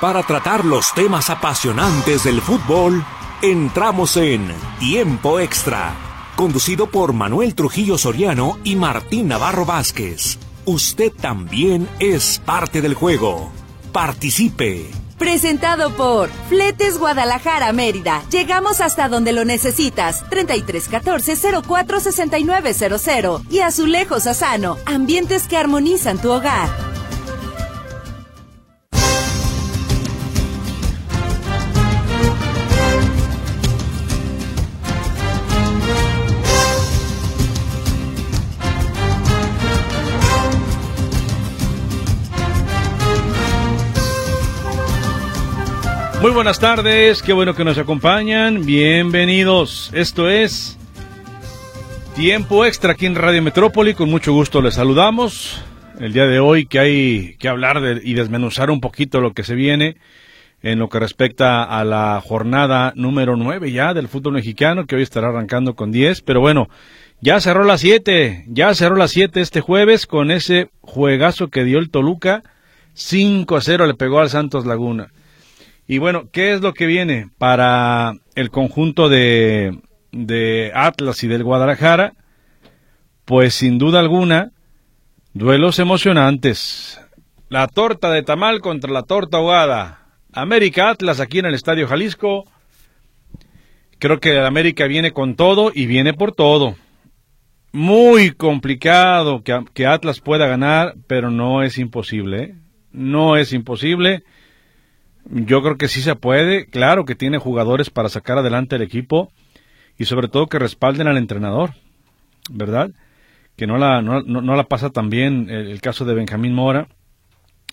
Para tratar los temas apasionantes del fútbol, entramos en Tiempo Extra, conducido por Manuel Trujillo Soriano y Martín Navarro Vázquez. Usted también es parte del juego. Participe. Presentado por Fletes Guadalajara Mérida. Llegamos hasta donde lo necesitas. 3314 04 6900 y Azulejos Asano. Ambientes que armonizan tu hogar. Buenas tardes, qué bueno que nos acompañan, bienvenidos. Esto es Tiempo Extra aquí en Radio Metrópoli, con mucho gusto les saludamos. El día de hoy que hay que hablar de, y desmenuzar un poquito lo que se viene en lo que respecta a la jornada número 9 ya del fútbol mexicano, que hoy estará arrancando con 10, pero bueno, ya cerró las 7, ya cerró las 7 este jueves con ese juegazo que dio el Toluca, 5 a 0 le pegó al Santos Laguna. Y bueno, ¿qué es lo que viene para el conjunto de, de Atlas y del Guadalajara? Pues sin duda alguna, duelos emocionantes. La torta de tamal contra la torta ahogada. América Atlas aquí en el Estadio Jalisco. Creo que el América viene con todo y viene por todo. Muy complicado que, que Atlas pueda ganar, pero no es imposible. ¿eh? No es imposible. Yo creo que sí se puede, claro que tiene jugadores para sacar adelante el equipo y sobre todo que respalden al entrenador, ¿verdad? Que no la, no, la pasa tan bien el, caso de Benjamín Mora,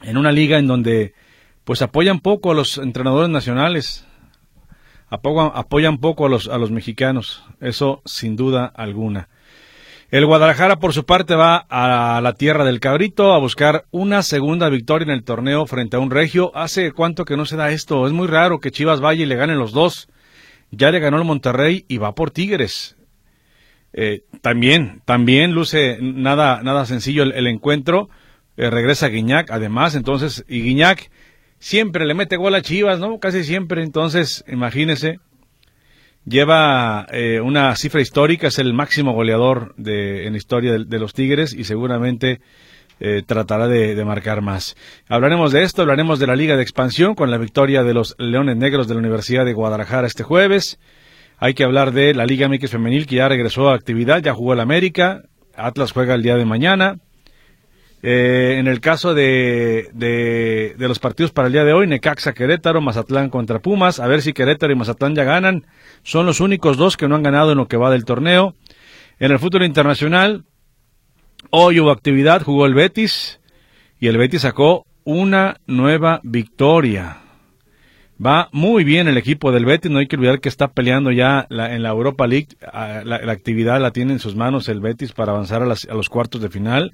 en una liga en donde pues apoyan poco a los entrenadores nacionales, apoyan, apoyan poco a los, a los mexicanos, eso sin duda alguna. El Guadalajara, por su parte, va a la tierra del cabrito a buscar una segunda victoria en el torneo frente a un regio. ¿Hace cuánto que no se da esto? Es muy raro que Chivas vaya y le ganen los dos. Ya le ganó el Monterrey y va por Tigres. Eh, también, también luce nada, nada sencillo el, encuentro. Eh, regresa Guiñac, además, entonces, y Guiñac siempre le mete gol a Chivas, ¿no? Casi siempre, entonces, imagínese, lleva eh, una cifra histórica, es el máximo goleador de, en la historia de, los Tigres y seguramente eh, tratará de, marcar más. Hablaremos de esto, hablaremos de la Liga de Expansión con la victoria de los Leones Negros de la Universidad de Guadalajara este jueves. Hay que hablar de la Liga MX Femenil que ya regresó a actividad, ya jugó el América, Atlas juega el día de mañana. Eh, en el caso de, de, los partidos para el día de hoy, Necaxa Querétaro, Mazatlán contra Pumas, a ver si Querétaro y Mazatlán ya ganan. Son los únicos dos que no han ganado en lo que va del torneo. En el fútbol internacional, hoy hubo actividad, jugó el Betis y el Betis sacó una nueva victoria. Va muy bien el equipo del Betis, no hay que olvidar que está peleando ya en la Europa League, ah, la, actividad la tiene en sus manos el Betis para avanzar a, a los cuartos de final.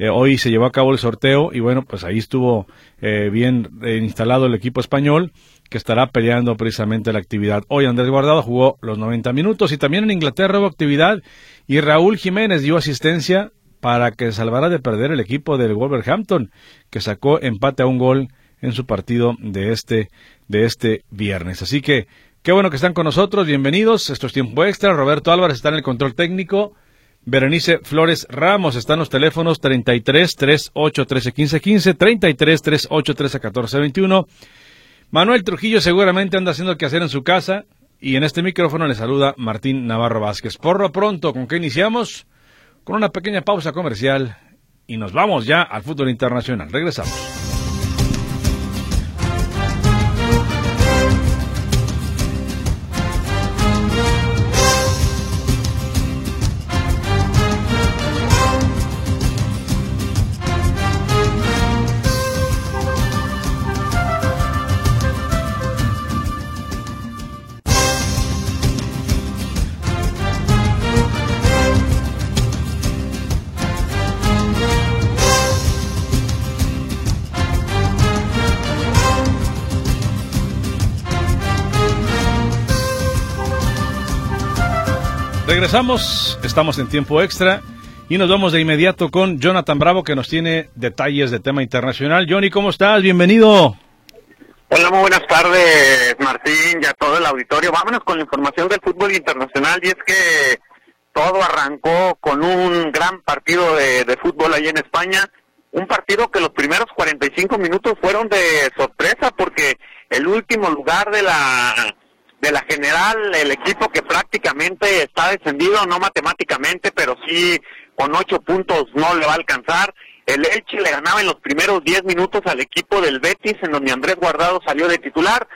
Eh, hoy se llevó a cabo el sorteo y bueno, pues ahí estuvo eh, bien eh, instalado el equipo español que estará peleando precisamente la actividad. Hoy Andrés Guardado jugó los 90 minutos y también en Inglaterra hubo actividad y Raúl Jiménez dio asistencia para que salvara de perder el equipo del Wolverhampton que sacó empate a un gol en su partido de este de este viernes. Así que qué bueno que están con nosotros, bienvenidos. Esto es tiempo extra. Roberto Álvarez está en el control técnico. Berenice Flores Ramos están los teléfonos 33 38 13 15 15, 33 38 13 14 21. Manuel Trujillo seguramente anda haciendo que hacer en su casa y en este micrófono le saluda Martín Navarro Vázquez. Por lo pronto, ¿con qué iniciamos? Con una pequeña pausa comercial y nos vamos ya al fútbol internacional. Regresamos. Regresamos, estamos en tiempo extra y nos vamos de inmediato con Jonathan Bravo que nos tiene detalles de tema internacional. Johnny, ¿cómo estás? Bienvenido. Hola, muy buenas tardes, Martín, y a todo el auditorio. Vámonos con la información del fútbol internacional y es que todo arrancó con un gran partido de, de fútbol ahí en España. Un partido que los primeros 45 minutos fueron de sorpresa porque el último lugar de la de la general, el equipo que prácticamente está descendido, no matemáticamente, pero sí con ocho puntos no le va a alcanzar. El Elche le ganaba en los primeros 10 minutos al equipo del Betis, en donde Andrés Guardado salió de titular.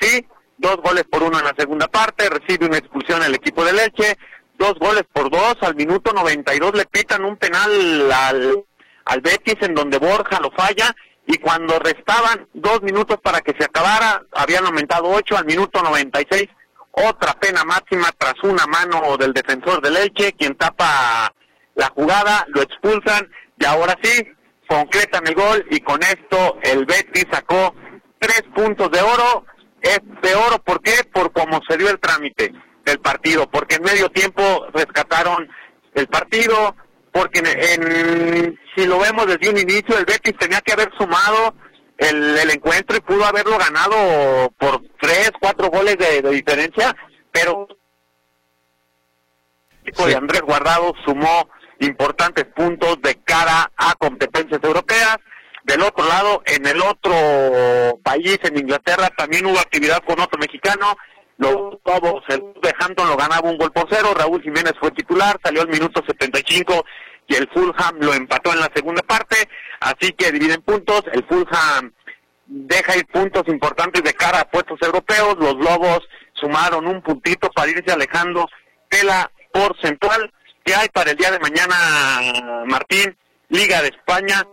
Sí, dos goles por uno en la segunda parte, recibe una expulsión el equipo del Elche, dos goles por dos, al minuto 92 le pitan un penal al, al Betis en donde Borja lo falla y cuando restaban dos minutos para que se acabara, habían aumentado ocho al minuto 96, otra pena máxima tras una mano del defensor del Elche, quien tapa la jugada, lo expulsan y ahora sí, concretan el gol y con esto el Betis sacó tres puntos de oro. Es de oro, ¿por qué? Por cómo se dio el trámite del partido, porque en medio tiempo rescataron el partido, porque en, si lo vemos desde un inicio, el Betis tenía que haber sumado el, el encuentro y pudo haberlo ganado por tres, cuatro goles de, de diferencia, pero el equipo de Andrés Guardado sumó importantes puntos de cara a competencias europeas. Del otro lado, en el otro país, en Inglaterra, también hubo actividad con otro mexicano. Lobos, el de Hampton lo ganaba un gol por cero. Raúl Jiménez fue titular, salió al minuto 75 y el Fulham lo empató en la segunda parte. Así que dividen puntos. El Fulham deja ir puntos importantes de cara a puestos europeos. Los Lobos sumaron un puntito para irse alejando de la porcentual. ¿Qué hay para el día de mañana, Martín? Liga de España.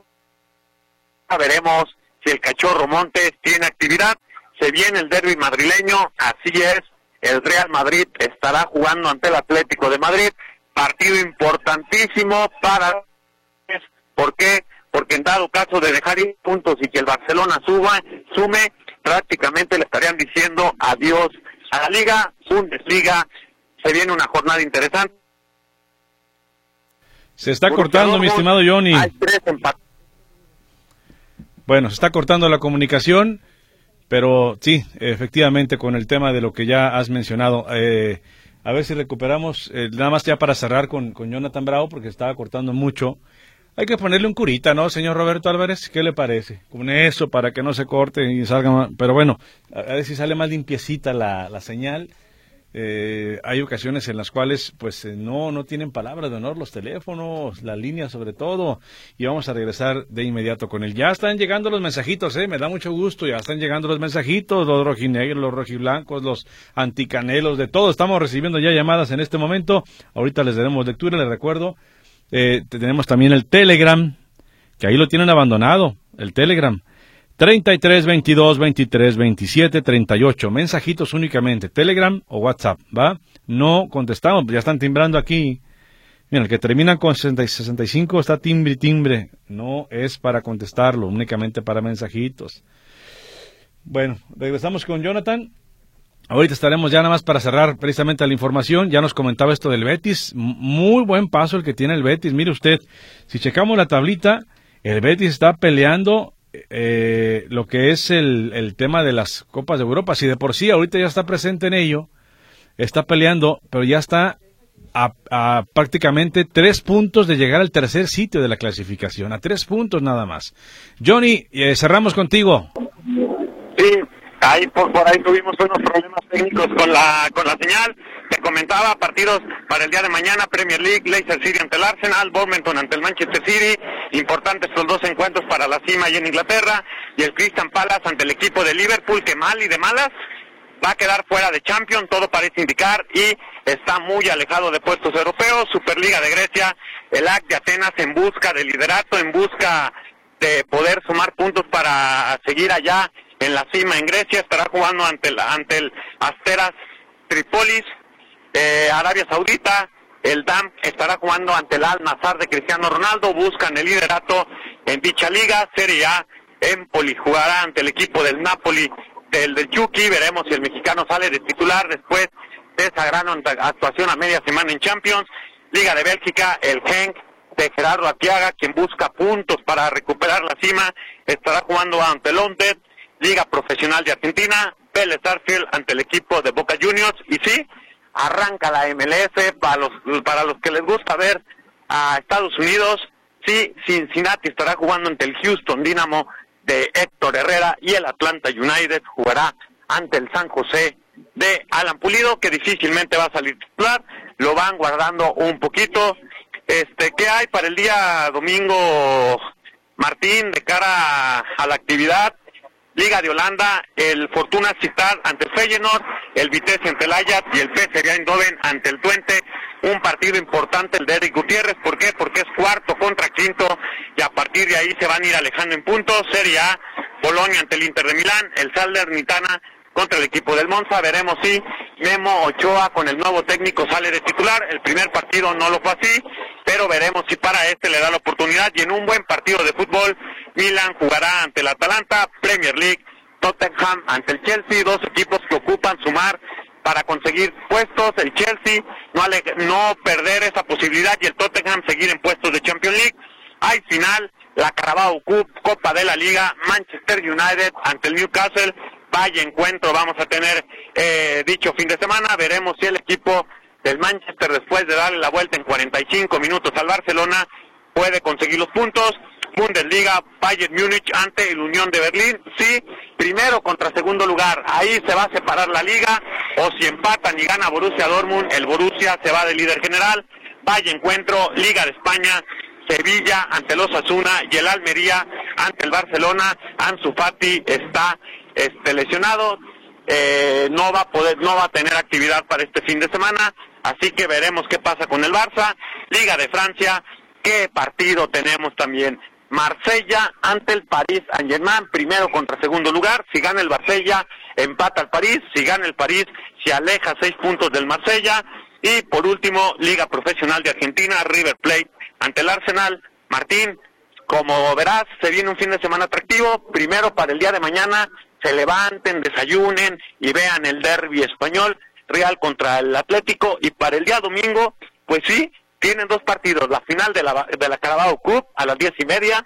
Veremos si el Cachorro Montes tiene actividad. Se viene el derby madrileño, así es. El Real Madrid estará jugando ante el Atlético de Madrid. Partido importantísimo para... ¿Por qué? Porque en dado caso de dejar ir puntos y que el Barcelona suba, sume, prácticamente le estarían diciendo adiós a la Liga, Bundesliga. Se viene una jornada interesante se está cortando, mi estimado Johnny. Bueno, se está cortando la comunicación, pero sí, efectivamente, con el tema de lo que ya has mencionado. Eh, a ver si recuperamos, eh, nada más ya para cerrar con, con Jonathan Bravo, porque estaba cortando mucho. Hay que ponerle un curita, ¿no, señor Roberto Álvarez? ¿Qué le parece? Con eso, para que no se corte y salga más. Pero bueno, a ver si sale más limpiecita la, la señal eh, hay ocasiones en las cuales pues eh, no no tienen palabras de honor los teléfonos, la línea sobre todo y vamos a regresar de inmediato con él. Ya están llegando los mensajitos, eh, me da mucho gusto, ya están llegando los mensajitos, los rojinegros, los rojiblancos, los anticanelos, de todo estamos recibiendo ya llamadas en este momento. Ahorita les daremos lectura, les recuerdo. Eh, tenemos también el Telegram, que ahí lo tienen abandonado, el Telegram. 33 22 23 27 38. Mensajitos únicamente. Telegram o WhatsApp, ¿va? No contestamos, ya están timbrando aquí. Mira, el que termina con 60 y 65 está timbre timbre. No es para contestarlo, únicamente para mensajitos. Bueno, regresamos con Jonathan. Ahorita estaremos ya nada más para cerrar precisamente la información. Ya nos comentaba esto del Betis. Muy buen paso el que tiene el Betis. Mire usted, si checamos la tablita, el Betis está peleando eh, lo que es el, el, tema de las Copas de Europa. Si de por sí ahorita ya está presente en ello, está peleando, pero ya está a, prácticamente tres puntos de llegar al tercer sitio de la clasificación, a tres puntos nada más. Johnny, eh, cerramos contigo. Ahí por, por ahí tuvimos unos problemas técnicos con la, con la señal. Te comentaba partidos para el día de mañana, Premier League, Leicester City ante el Arsenal, Bournemouth ante el Manchester City, importantes los dos encuentros para la cima y en Inglaterra, y el Crystal Palace ante el equipo de Liverpool, que mal y de malas va a quedar fuera de Champions, todo parece indicar, y está muy alejado de puestos europeos, Superliga de Grecia, el AC de Atenas en busca de liderato, en busca de poder sumar puntos para seguir allá en la cima en Grecia, estará jugando ante el, ante el Asteras Tripolis, eh, Arabia Saudita, el DAM estará jugando ante el Al Nazar de Cristiano Ronaldo, buscan el liderato en dicha liga, Serie A, Empoli jugará ante el equipo del Napoli del, del Chucky, veremos si el mexicano sale de titular después de esa gran actuación a media semana en Champions, Liga de Bélgica, el Genk de Gerardo Atiaga, quien busca puntos para recuperar la cima, estará jugando ante el Londres, Liga Profesional de Argentina, Vélez Arfield ante el equipo de Boca Juniors y sí, arranca la MLS para los para los que les gusta ver a Estados Unidos, sí, Cincinnati estará jugando ante el Houston Dynamo de Héctor Herrera y el Atlanta United jugará ante el San José de Alan Pulido que difícilmente va a salir titular, lo van guardando un poquito. Este, ¿qué hay para el día domingo, Martín, de cara a la actividad? Liga de Holanda, el Fortuna Citar ante el Feyenoord, el Vitesse ante el Ajax y el PSV Eindhoven ante el Twente. Un partido importante el de Eric Gutiérrez, ¿por qué? Porque es cuarto contra quinto y a partir de ahí se van a ir alejando en puntos. Serie A, Bolonia ante el Inter de Milán, el Salernitana contra el equipo del Monza. Veremos si Memo Ochoa con el nuevo técnico sale de titular. El primer partido no lo fue así, pero veremos si para este le da la oportunidad. Y en un buen partido de fútbol, Milan jugará ante el Atalanta, Premier League, Tottenham ante el Chelsea, dos equipos que ocupan sumar para conseguir puestos, el Chelsea no, no perder esa posibilidad y el Tottenham seguir en puestos de Champions League. Hay final, la Carabao Cup, Copa de la Liga, Manchester United ante el Newcastle, vaya encuentro vamos a tener eh, dicho fin de semana, veremos si el equipo del Manchester después de darle la vuelta en 45 minutos al Barcelona puede conseguir los puntos. Bundesliga, Bayern Múnich ante el Unión de Berlín, sí, primero contra segundo lugar, ahí se va a separar la liga, o si empatan y gana Borussia Dortmund, el Borussia se va de líder general, vaya encuentro, Liga de España, Sevilla ante los Asuna y el Almería ante el Barcelona, Ansu Fati está este, lesionado, eh, no va a poder, no va a tener actividad para este fin de semana, así que veremos qué pasa con el Barça, Liga de Francia, qué partido tenemos también. Marsella ante el París Saint-Germain, primero contra segundo lugar. Si gana el Marsella, empata al París. Si gana el París, se aleja seis puntos del Marsella. Y por último, Liga Profesional de Argentina, River Plate ante el Arsenal. Martín, como verás, se viene un fin de semana atractivo. Primero para el día de mañana, se levanten, desayunen y vean el derby español, Real contra el Atlético. Y para el día domingo, pues sí, tienen dos partidos, la final de la, de la Carabao Cup a las diez y media,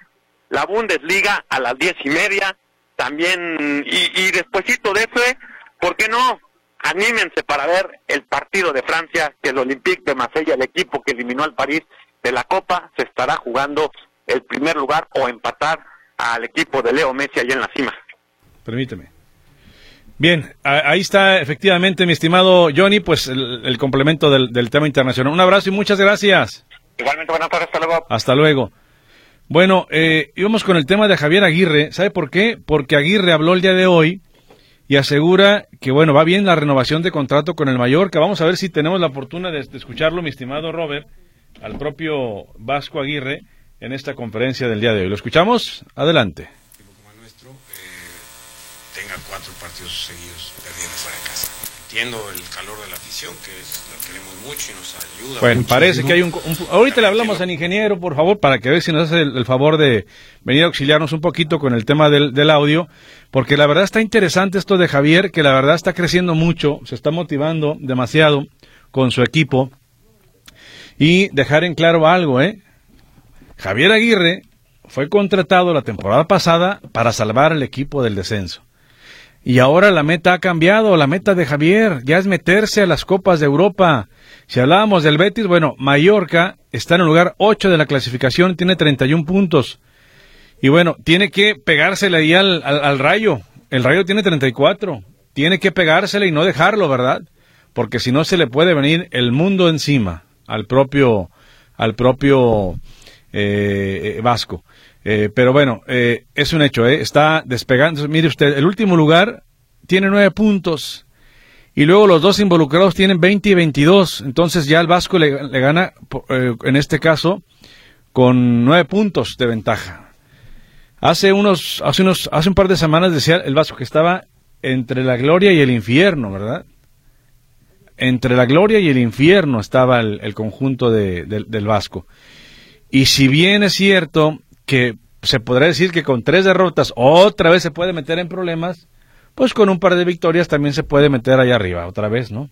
la Bundesliga a las diez y media, también, y, y despuesito de eso, ¿por qué no? Anímense para ver el partido de Francia, que el Olympique de Marsella, el equipo que eliminó al París de la Copa, se estará jugando el primer lugar o empatar al equipo de Leo Messi allá en la cima. Permíteme. Bien, ahí está efectivamente, mi estimado Johnny, pues el, complemento del, tema internacional. Un abrazo y muchas gracias. Igualmente, buenas tardes, hasta luego. Hasta luego. Bueno, eh, íbamos con el tema de Javier Aguirre. ¿Sabe por qué? Porque Aguirre habló el día de hoy y asegura que, bueno, va bien la renovación de contrato con el Mallorca. Vamos a ver si tenemos la fortuna de, de escucharlo, mi estimado Robert, al propio Vasco Aguirre en esta conferencia del día de hoy. ¿Lo escuchamos? Adelante tenga cuatro partidos seguidos perdiendo fuera de casa. Entiendo el calor de la afición, que la queremos mucho y nos ayuda. Bueno, parece que hay un, Ahorita le hablamos al ingeniero, por favor, para que vea si nos hace el, favor de venir a auxiliarnos un poquito con el tema del, del audio, porque la verdad está interesante esto de Javier, que la verdad está creciendo mucho, se está motivando demasiado con su equipo. Y dejar en claro algo, ¿eh? Javier Aguirre fue contratado la temporada pasada para salvar al equipo del descenso. Y ahora la meta ha cambiado, la meta de Javier ya es meterse a las Copas de Europa. Si hablábamos del Betis, bueno, Mallorca está en el lugar 8 de la clasificación, tiene 31 puntos. Y bueno, tiene que pegársele ahí al, al, Rayo. El Rayo tiene 34. Tiene que pegársele y no dejarlo, ¿verdad? Porque si no se le puede venir el mundo encima al propio, al propio eh, eh Vasco. Eh, pero bueno, eh, es un hecho, eh, está despegando. Mire usted, el último lugar tiene nueve puntos y luego los dos involucrados tienen 20 y 22. Entonces ya el Vasco le, gana, en este caso, con nueve puntos de ventaja. Hace unos, hace unos, hace un par de semanas decía el Vasco que estaba entre la gloria y el infierno, ¿verdad? Entre la gloria y el infierno estaba el, conjunto del Vasco. Y si bien es cierto que se podrá decir que con tres derrotas otra vez se puede meter en problemas, pues con un par de victorias también se puede meter allá arriba otra vez, ¿no?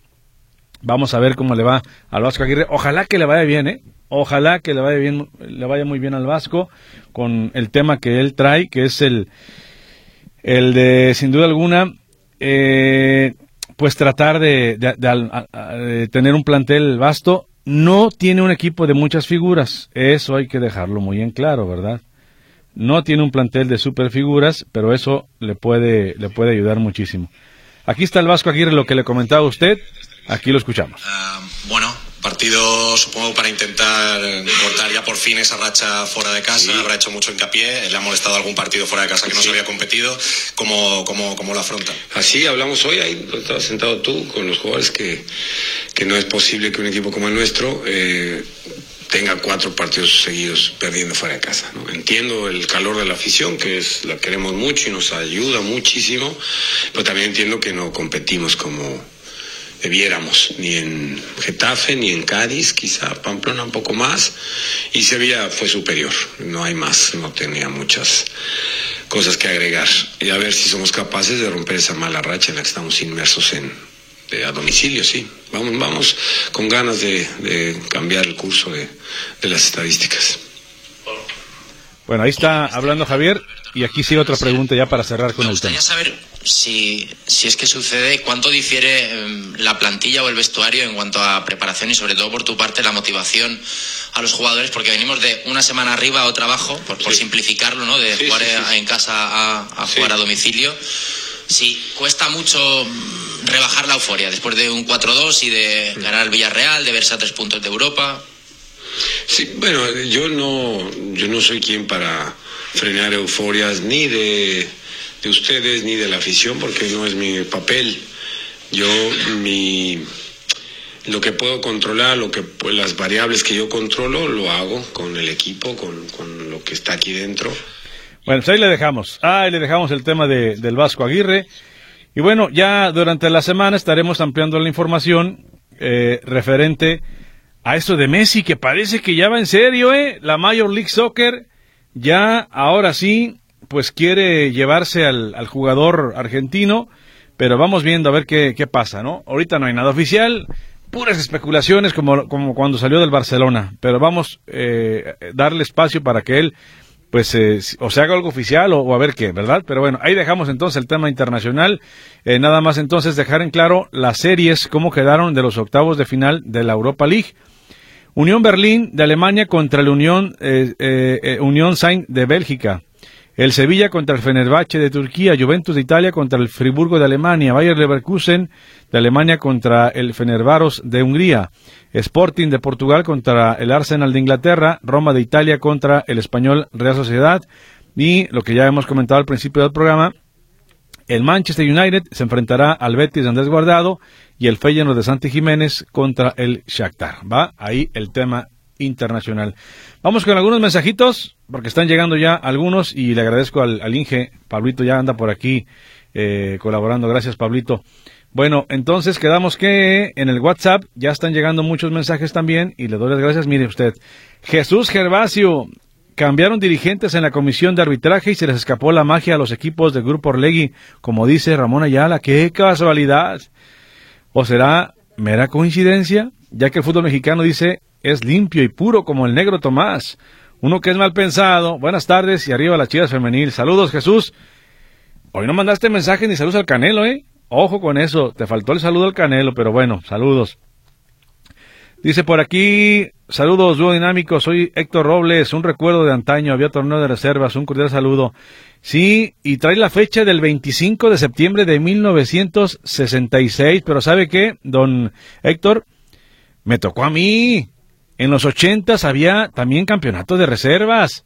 Vamos a ver cómo le va al Vasco Aguirre. Ojalá que le vaya bien, ¿eh? Ojalá que le vaya bien, le vaya muy bien al Vasco con el tema que él trae, que es el el de, sin duda alguna, eh, pues tratar de, de, tener un plantel vasto. No tiene un equipo de muchas figuras, eso hay que dejarlo muy en claro, ¿verdad? No tiene un plantel de super figuras, pero eso le puede, le puede ayudar muchísimo. Aquí está el Vasco Aguirre, lo que le comentaba usted, aquí lo escuchamos. Ah, bueno, Partido, supongo, para intentar cortar ya por fin esa racha fuera de casa. Habrá hecho mucho hincapié. Le ha molestado algún partido fuera de casa que no se había competido. ¿Cómo, cómo, cómo lo afronta? Así hablamos hoy, ahí estabas sentado tú con los jugadores, que, que no es posible que un equipo como el nuestro eh, tenga cuatro partidos seguidos perdiendo fuera de casa. ¿no? Entiendo el calor de la afición, que es la queremos mucho y nos ayuda muchísimo, pero también entiendo que no competimos como viéramos, ni en Getafe, ni en Cádiz, quizá Pamplona un poco más, y Sevilla fue superior, no hay más, no tenía muchas cosas que agregar. Y a ver si somos capaces de romper esa mala racha en la que estamos inmersos en, a domicilio, sí. Vamos, vamos con ganas de, cambiar el curso de, de las estadísticas. Bueno, ahí está hablando Javier y aquí sigue otra pregunta ya para cerrar con Me el tema. gustaría saber si, si es que sucede, cuánto difiere em, la plantilla o el vestuario en cuanto a preparación y sobre todo por tu parte la motivación a los jugadores, porque venimos de una semana arriba a otra abajo, por, por simplificarlo, ¿no? De jugar en casa a, jugar a domicilio. Si cuesta mucho rebajar la euforia después de un 4-2 y de ganar el Villarreal, de verse a tres puntos de Europa. Sí, bueno, yo no, yo no soy quien para frenar euforias ni de, de ustedes ni de la afición porque no es mi papel. Yo mi lo que puedo controlar, lo que pues, las variables que yo controlo, lo hago con el equipo, con, con lo que está aquí dentro. Bueno, pues ahí le dejamos. Ahí le dejamos el tema de, del Vasco Aguirre. Y bueno, ya durante la semana estaremos ampliando la información eh, referente a esto de Messi, que parece que ya va en serio, ¿eh? La Major League Soccer ya ahora sí, pues quiere llevarse al, al jugador argentino, pero vamos viendo a ver qué, pasa, ¿no? Ahorita no hay nada oficial, puras especulaciones como, como cuando salió del Barcelona, pero vamos eh, darle espacio para que él pues eh, o se haga algo oficial o, a ver qué, ¿verdad? Pero bueno, ahí dejamos entonces el tema internacional. Eh, nada más entonces dejar en claro las series, cómo quedaron de los octavos de final de la Europa League. Unión Berlín de Alemania contra la Unión, eh, eh, eh, Unión Saint de Bélgica. El Sevilla contra el Fenerbahce de Turquía, Juventus de Italia contra el Friburgo de Alemania, Bayer Leverkusen de Alemania contra el Fenerbaros de Hungría, Sporting de Portugal contra el Arsenal de Inglaterra, Roma de Italia contra el Español Real Sociedad. Y lo que ya hemos comentado al principio del programa, el Manchester United se enfrentará al Betis de Andrés Guardado y el Feyenoord de Santi Jiménez contra el Shakhtar. Va ahí el tema internacional. Vamos con algunos mensajitos, porque están llegando ya algunos y le agradezco al, Inge. Pablito ya anda por aquí eh, colaborando. Gracias, Pablito. Bueno, entonces quedamos que en el WhatsApp ya están llegando muchos mensajes también y le doy las gracias. Mire usted, Jesús Gervasio, Cambiaron dirigentes en la comisión de arbitraje y se les escapó la magia a los equipos del Grupo Orlegui, como dice Ramón Ayala. ¡Qué casualidad! ¿O será mera coincidencia? Ya que el fútbol mexicano dice es limpio y puro como el negro Tomás. Uno que es mal pensado. Buenas tardes y arriba las chivas femenil. Saludos, Jesús. Hoy no mandaste mensaje ni saludos al Canelo, ¿eh? Ojo con eso. Te faltó el saludo al Canelo, pero bueno, saludos. Dice por aquí, saludos dúo dinámico, soy Héctor Robles, un recuerdo de antaño, había torneo de reservas, un cordial saludo. Sí, y trae la fecha del 25 de septiembre de 1966, pero ¿sabe qué, don Héctor? Me tocó a mí. En los ochentas había también campeonato de reservas.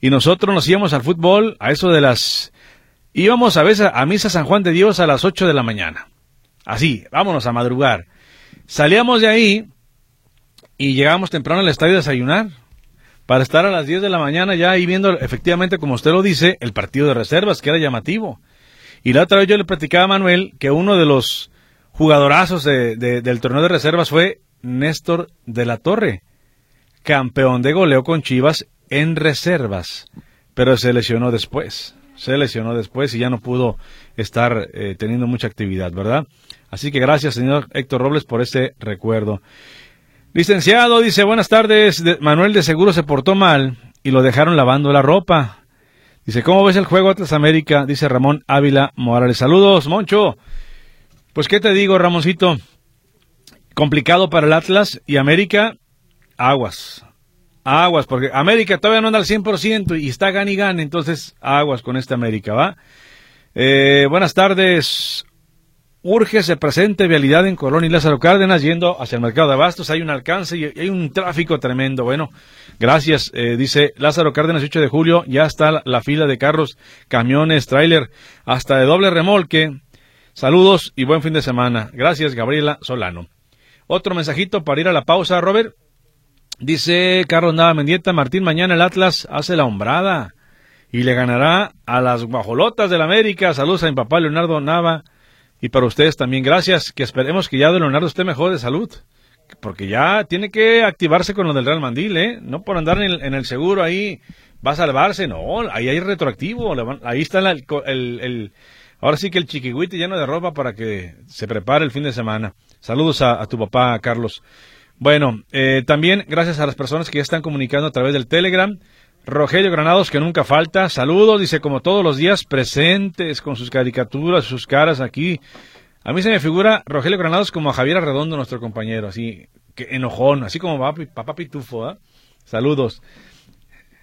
Y nosotros nos íbamos al fútbol a eso de las... Íbamos a veces a misa San Juan de Dios a las 8 de la mañana. Así, vámonos a madrugar. Salíamos de ahí y llegamos temprano al estadio a desayunar para estar a las 10 de la mañana ya ahí viendo efectivamente, como usted lo dice, el partido de reservas, que era llamativo. Y la otra vez yo le platicaba a Manuel que uno de los jugadorazos del torneo de reservas fue Néstor de la Torre, campeón de goleo con Chivas en reservas, pero se lesionó después, se lesionó después y ya no pudo estar eh, teniendo mucha actividad, ¿verdad? Así que gracias, señor Héctor Robles, por ese recuerdo. Licenciado, dice, buenas tardes. Manuel de seguro se portó mal y lo dejaron lavando la ropa. Dice, ¿cómo ves el juego Atlas América? Dice Ramón Ávila Morales. Saludos, Moncho. Pues, ¿qué te digo, Ramoncito? Complicado para el Atlas y América, aguas. Aguas, porque América todavía no anda al 100% y está gan y gan, entonces aguas con esta América, ¿va? Eh, buenas tardes. Urge se presente vialidad en Colón y Lázaro Cárdenas yendo hacia el mercado de abastos. Hay un alcance y hay un tráfico tremendo. Bueno, gracias. Eh, dice Lázaro Cárdenas, 8 de julio. Ya está la, fila de carros, camiones, tráiler, hasta de doble remolque. Saludos y buen fin de semana. Gracias, Gabriela Solano. Otro mensajito para ir a la pausa, Robert. Dice Carlos Nava Mendieta, Martín, mañana el Atlas hace la hombrada y le ganará a las guajolotas del América. Saludos a mi papá Leonardo Nava y para ustedes también gracias. Que esperemos que ya de Leonardo esté mejor de salud. Porque ya tiene que activarse con lo del Real Mandil, ¿eh? No por andar en el, seguro ahí va a salvarse, no. Ahí hay retroactivo. Ahí está el, el, ahora sí que el chiquihuite lleno de ropa para que se prepare el fin de semana. Saludos a, a tu papá, Carlos. Bueno, eh, también gracias a las personas que ya están comunicando a través del Telegram. Rogelio Granados, que nunca falta. Saludos, dice, como todos los días, presentes con sus caricaturas, sus caras aquí. A mí se me figura Rogelio Granados como a Javier Arredondo, nuestro compañero, así, que enojón, así como papá, Pitufo. ¿ah? Saludos.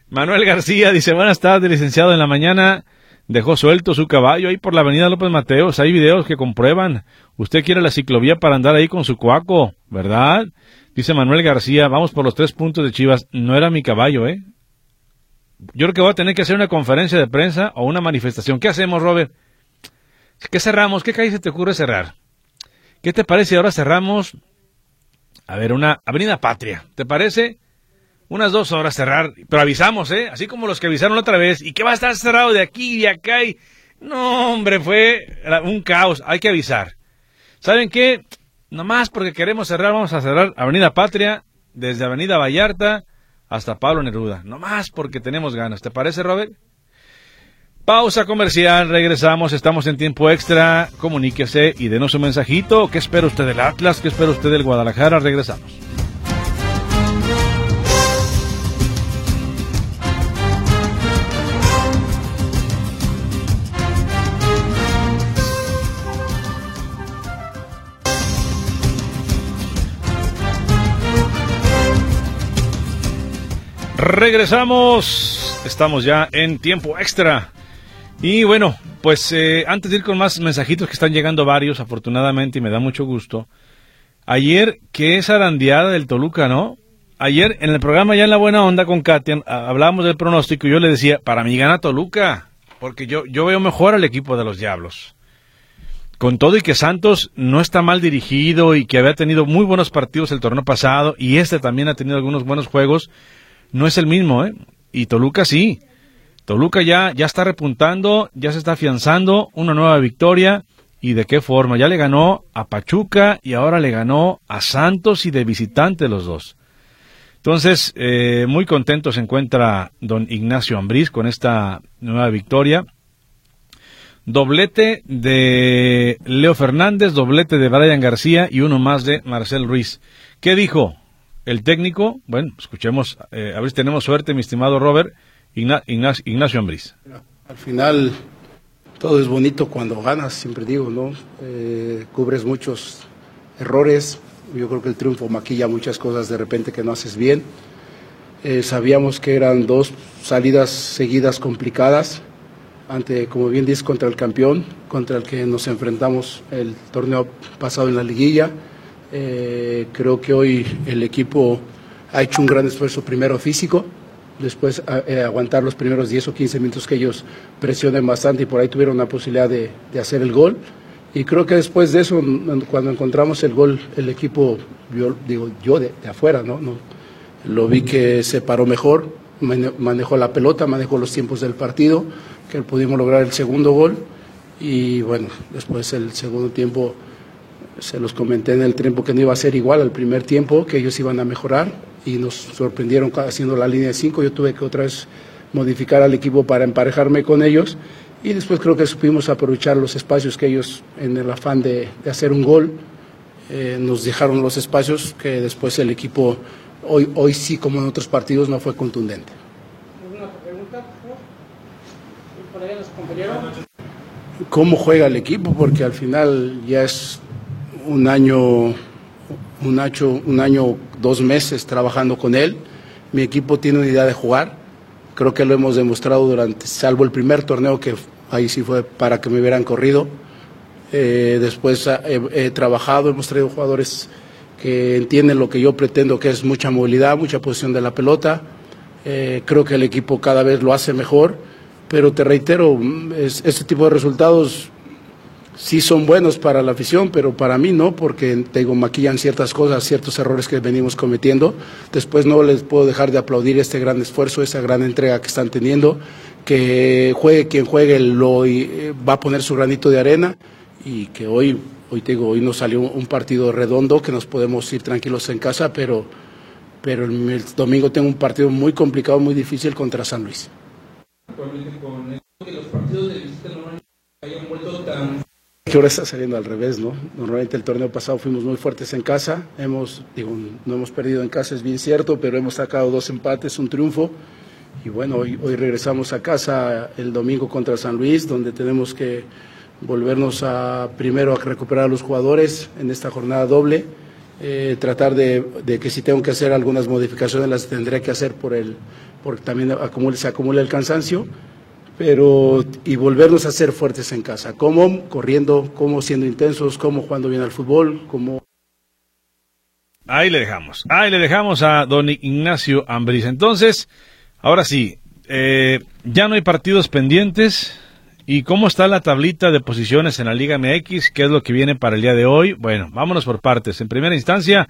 Manuel García dice, buenas tardes, licenciado, en la mañana dejó suelto su caballo ahí por la avenida López Mateos. Hay videos que comprueban. Usted quiere la ciclovía para andar ahí con su cuaco, ¿verdad? Dice Manuel García, vamos por los tres puntos de Chivas. No era mi caballo, ¿eh? Yo creo que voy a tener que hacer una conferencia de prensa o una manifestación. ¿Qué hacemos, Robert? ¿Qué cerramos? ¿Qué calle se te ocurre cerrar? ¿Qué te parece ahora cerramos? A ver, una Avenida Patria. ¿Te parece? Unas dos horas cerrar. Pero avisamos, ¿eh? Así como los que avisaron otra vez. ¿Y qué va a estar cerrado de aquí y de acá? Y... No, hombre, fue un caos. Hay que avisar. ¿Saben qué? Nomás porque queremos cerrar, vamos a cerrar Avenida Patria, desde Avenida Vallarta hasta Pablo Neruda. No más porque tenemos ganas. ¿Te parece, Robert? Pausa comercial, regresamos, estamos en tiempo extra. Comuníquese y denos un mensajito. ¿Qué espera usted del Atlas? ¿Qué espera usted del Guadalajara? Regresamos. Regresamos. Estamos ya en tiempo extra. Y bueno, pues eh, antes de ir con más mensajitos que están llegando varios, afortunadamente, y me da mucho gusto. Ayer, que es arandeada del Toluca, ¿no? Ayer en el programa ya en la buena onda con Katia hablábamos del pronóstico y yo le decía, para mí gana Toluca, porque yo, yo veo mejor al equipo de los Diablos. Con todo y que Santos no está mal dirigido y que había tenido muy buenos partidos el torneo pasado y este también ha tenido algunos buenos juegos, no es el mismo, ¿eh? Y Toluca sí. Toluca ya, ya está repuntando, ya se está afianzando, una nueva victoria. ¿Y de qué forma? Ya le ganó a Pachuca y ahora le ganó a Santos y de visitante los dos. Entonces, eh, muy contento se encuentra don Ignacio Ambriz con esta nueva victoria. Doblete de Leo Fernández, doblete de Brian García y uno más de Marcel Ruiz. ¿Qué dijo? El técnico, bueno, escuchemos, eh, a ver si tenemos suerte, mi estimado Robert, Ignacio, Ignacio Ambriz. Al final, todo es bonito cuando ganas, siempre digo, ¿no? Eh, cubres muchos errores. Yo creo que el triunfo maquilla muchas cosas de repente que no haces bien. Eh, sabíamos que eran dos salidas seguidas complicadas, ante, como bien dices, contra el campeón, contra el que nos enfrentamos el torneo pasado en la liguilla eh, creo que hoy el equipo ha hecho un gran esfuerzo primero físico, después eh, aguantar los primeros 10 o 15 minutos que ellos presionen bastante y por ahí tuvieron la posibilidad de, hacer el gol. Y creo que después de eso, cuando encontramos el gol, el equipo, yo digo yo de, afuera, ¿no? ¿no? Lo vi que se paró mejor, manejó la pelota, manejó los tiempos del partido, que pudimos lograr el segundo gol. Y bueno, después el segundo tiempo se los comenté en el tiempo que no iba a ser igual al primer tiempo, que ellos iban a mejorar y nos sorprendieron haciendo la línea de 5. Yo tuve que otra vez modificar al equipo para emparejarme con ellos y después creo que supimos aprovechar los espacios que ellos, en el afán de, hacer un gol, eh, nos dejaron los espacios que después el equipo, hoy, hoy sí como en otros partidos, no fue contundente. cómo juega el equipo, porque al final ya es un año, un año, un año, dos meses trabajando con él. Mi equipo tiene una idea de jugar. Creo que lo hemos demostrado durante, salvo el primer torneo que ahí sí fue para que me hubieran corrido. Eh, después he, trabajado, hemos traído jugadores que entienden lo que yo pretendo, que es mucha movilidad, mucha posición de la pelota. Eh, creo que el equipo cada vez lo hace mejor pero te reitero, este tipo de resultados sí son buenos para la afición, pero para mí no, porque digo, maquillan ciertas cosas, ciertos errores que venimos cometiendo. Después no les puedo dejar de aplaudir este gran esfuerzo, esa gran entrega que están teniendo, que juegue quien juegue lo eh, va a poner su granito de arena. Y que hoy, hoy te digo, hoy nos salió un partido redondo, que nos podemos ir tranquilos en casa, pero, pero el domingo tengo un partido muy complicado, muy difícil contra San Luis con que los partidos de visita normalmente hayan vuelto tan que ahora está saliendo al revés, ¿no? Normalmente el torneo pasado fuimos muy fuertes en casa, hemos, digo, no hemos perdido en casa, es bien cierto, pero hemos sacado dos empates, un triunfo, y bueno, hoy, hoy regresamos a casa el domingo contra San Luis, donde tenemos que volvernos a primero a recuperar a los jugadores en esta jornada doble, eh, tratar de, que si tengo que hacer algunas modificaciones las tendré que hacer por el, porque también se acumula el cansancio, pero y volvernos a ser fuertes en casa, como corriendo, como siendo intensos, como jugando bien al fútbol, como... Ahí le dejamos, ahí le dejamos a don Ignacio Ambriz. Entonces, ahora sí, eh, ya no hay partidos pendientes. ¿Y cómo está la tablita de posiciones en la Liga MX? ¿Qué es lo que viene para el día de hoy? Bueno, vámonos por partes. En primera instancia,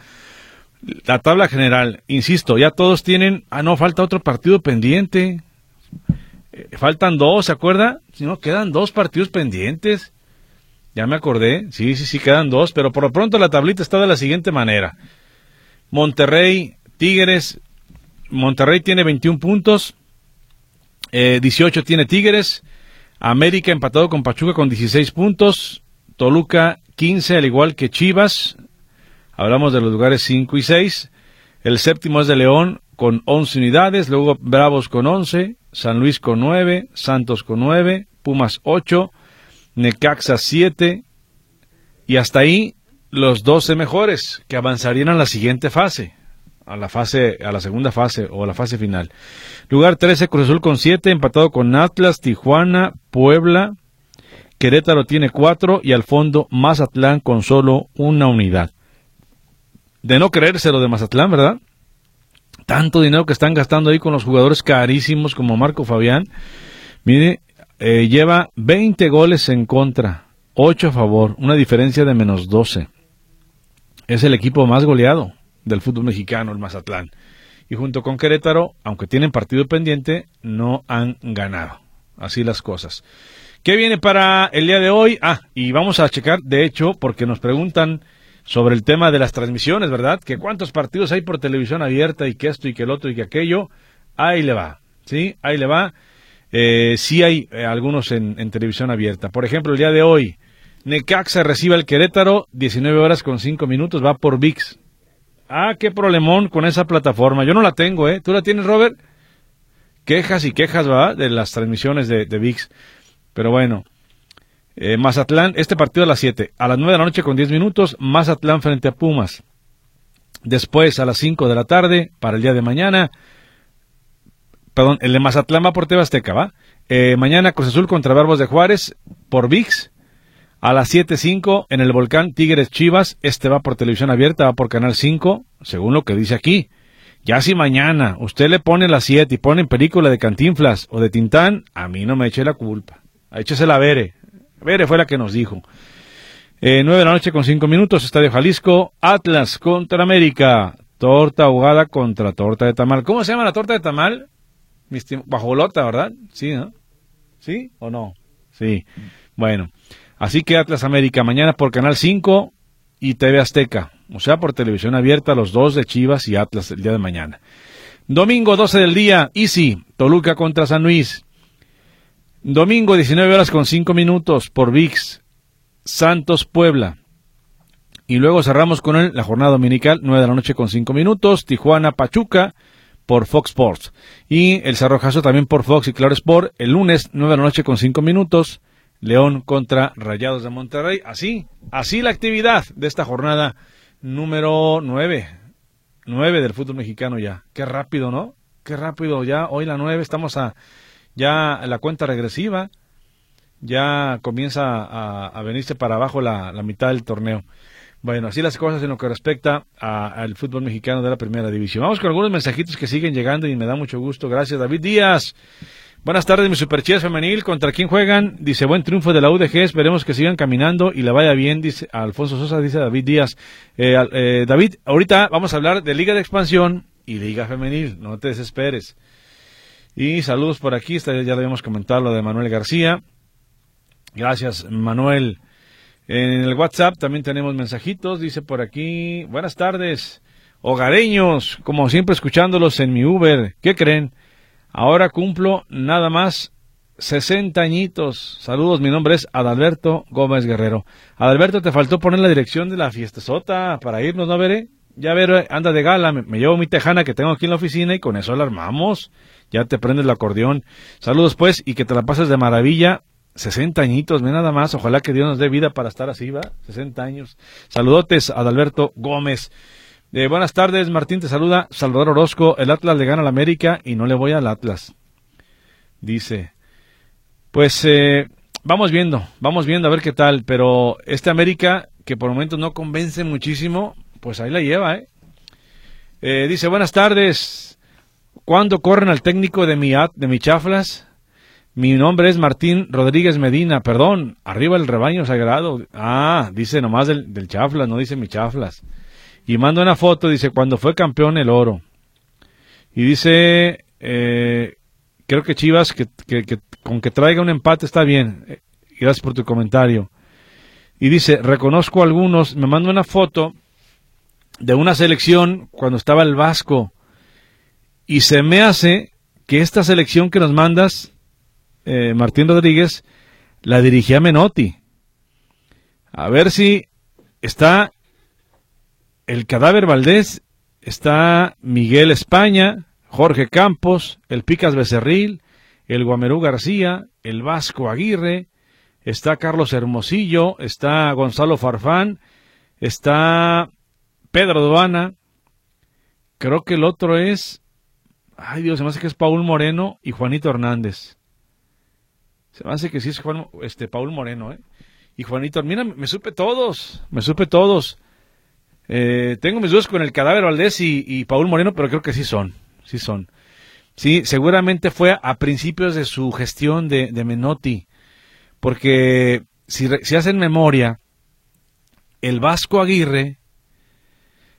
la tabla general, insisto, ya todos tienen, ah, no, falta otro partido pendiente. Eh, faltan dos, ¿se acuerda? Si no, quedan dos partidos pendientes. Ya me acordé, sí, sí, sí, quedan dos, pero por lo pronto la tablita está de la siguiente manera. Monterrey, Tigres, Monterrey tiene 21 puntos, 18 eh, tiene Tigres, América empatado con Pachuca con 16 puntos, Toluca 15 al igual que Chivas, Hablamos de los lugares 5 y 6. El séptimo es de León con 11 unidades, luego Bravos con 11, San Luis con 9, Santos con 9, Pumas 8, Necaxa 7 y hasta ahí los 12 mejores que avanzarían a la siguiente fase, a la fase a la segunda fase o a la fase final. Lugar 13 Cruz Azul con 7, empatado con Atlas, Tijuana, Puebla, Querétaro tiene 4 y al fondo Mazatlán con solo una unidad de no creérselo de Mazatlán, ¿verdad? Tanto dinero que están gastando ahí con los jugadores carísimos como Marco Fabián. Mire, eh, lleva 20 goles en contra, 8 a favor, una diferencia de menos 12. Es el equipo más goleado del fútbol mexicano, el Mazatlán. Y junto con Querétaro, aunque tienen partido pendiente, no han ganado. Así las cosas. ¿Qué viene para el día de hoy? Ah, y vamos a checar, de hecho, porque nos preguntan sobre el tema de las transmisiones, ¿verdad? Que cuántos partidos hay por televisión abierta y que esto y que el otro y que aquello. Ahí le va, ¿sí? Ahí le va. Eh, sí hay eh, algunos en, televisión abierta. Por ejemplo, el día de hoy, Necaxa recibe al Querétaro, 19 horas con 5 minutos, va por VIX. Ah, qué problemón con esa plataforma. Yo no la tengo, ¿eh? ¿Tú la tienes, Robert? Quejas y quejas, ¿va? De las transmisiones de, de VIX. Pero bueno, eh, Mazatlán, este partido a las 7. A las 9 de la noche con 10 minutos, Mazatlán frente a Pumas. Después, a las 5 de la tarde, para el día de mañana, perdón, el de Mazatlán va por TV Azteca, ¿va? Eh, mañana Cruz Azul contra Barbos de Juárez por VIX. A las 7.05 en el Volcán Tigres Chivas, este va por televisión abierta, va por Canal 5, según lo que dice aquí. Ya si mañana usted le pone las 7 y pone película de Cantinflas o de Tintán, a mí no me eche la culpa. Échese la vere, Vere fue la que nos dijo. Eh, 9 de la noche con 5 minutos, Estadio Jalisco, Atlas contra América, torta ahogada contra torta de tamal. ¿Cómo se llama la torta de tamal? Bajolota, ¿verdad? Sí, ¿no? ¿Sí o no? Sí. Bueno, así que Atlas América, mañana por Canal 5 y TV Azteca, o sea, por televisión abierta, los dos de Chivas y Atlas el día de mañana. Domingo 12 del día, Easy, Toluca contra San Luis. Domingo 19 horas con 5 minutos por VIX, Santos Puebla. Y luego cerramos con él la jornada dominical, 9 de la noche con 5 minutos, Tijuana Pachuca, por Fox Sports. Y el Cerrojazo también por Fox y Claro Sport el lunes 9 de la noche con 5 minutos. León contra Rayados de Monterrey. Así, así la actividad de esta jornada número 9. 9 del fútbol mexicano ya. Qué rápido, ¿no? Qué rápido. Ya hoy la 9 estamos a ya la cuenta regresiva. Ya comienza a, venirse para abajo la, la mitad del torneo. Bueno, así las cosas en lo que respecta al fútbol mexicano de la primera división. Vamos con algunos mensajitos que siguen llegando y me da mucho gusto. Gracias, David Díaz. Buenas tardes, mi superchías femenil. ¿Contra quién juegan? Dice, buen triunfo de la UDG. Esperemos que sigan caminando y le vaya bien, dice Alfonso Sosa, dice David Díaz. Eh, eh, David, ahorita vamos a hablar de Liga de Expansión y Liga Femenil. No te desesperes. Y saludos por aquí. ya lo habíamos lo de Manuel García. Gracias, Manuel. En el WhatsApp también tenemos mensajitos. Dice por aquí, buenas tardes, hogareños, como siempre escuchándolos en mi Uber. ¿Qué creen? Ahora cumplo nada más 60 añitos. Saludos, mi nombre es Adalberto Gómez Guerrero. Adalberto, te faltó poner la dirección de la fiestezota para irnos, ¿no veré? Ya ver, anda de gala, me, llevo mi tejana que tengo aquí en la oficina y con eso la armamos. Ya te prendes el acordeón. Saludos pues y que te la pases de maravilla 60 añitos, ve nada más. Ojalá que Dios nos dé vida para estar así, va. 60 años. Saludotes a Adalberto Gómez. Eh, buenas tardes, Martín, te saluda Salvador Orozco. El Atlas le gana al América y no le voy al Atlas. Dice. Pues eh, vamos viendo, vamos viendo a ver qué tal. Pero este América, que por momentos no convence muchísimo, pues ahí la lleva, ¿eh? eh dice, buenas tardes. ¿Cuándo corren al técnico de mi, de mi chaflas? Mi nombre es Martín Rodríguez Medina, perdón, arriba el rebaño sagrado. Ah, dice nomás del, del Chaflas, no dice mi Chaflas. Y manda una foto, dice, cuando fue campeón el oro. Y dice, eh, creo que Chivas, que, con que traiga un empate está bien. Eh, gracias por tu comentario. Y dice, reconozco algunos, me manda una foto de una selección cuando estaba el Vasco. Y se me hace que esta selección que nos mandas eh, Martín Rodríguez la dirigía Menotti. A ver si está el cadáver Valdés, está Miguel España, Jorge Campos, el Picas Becerril, el Guamerú García, el Vasco Aguirre, está Carlos Hermosillo, está Gonzalo Farfán, está Pedro Duana, creo que el otro es, ay Dios, se me hace que es Paul Moreno y Juanito Hernández. Se me hace que sí es Juan, este, Paul Moreno, ¿eh? Y Juanito, mira, me supe todos, me supe todos. Eh, tengo mis dudas con el cadáver Valdés y, Paul Moreno, pero creo que sí son, sí son. Sí, seguramente fue a principios de su gestión de, Menotti, porque si, si hacen memoria, el Vasco Aguirre,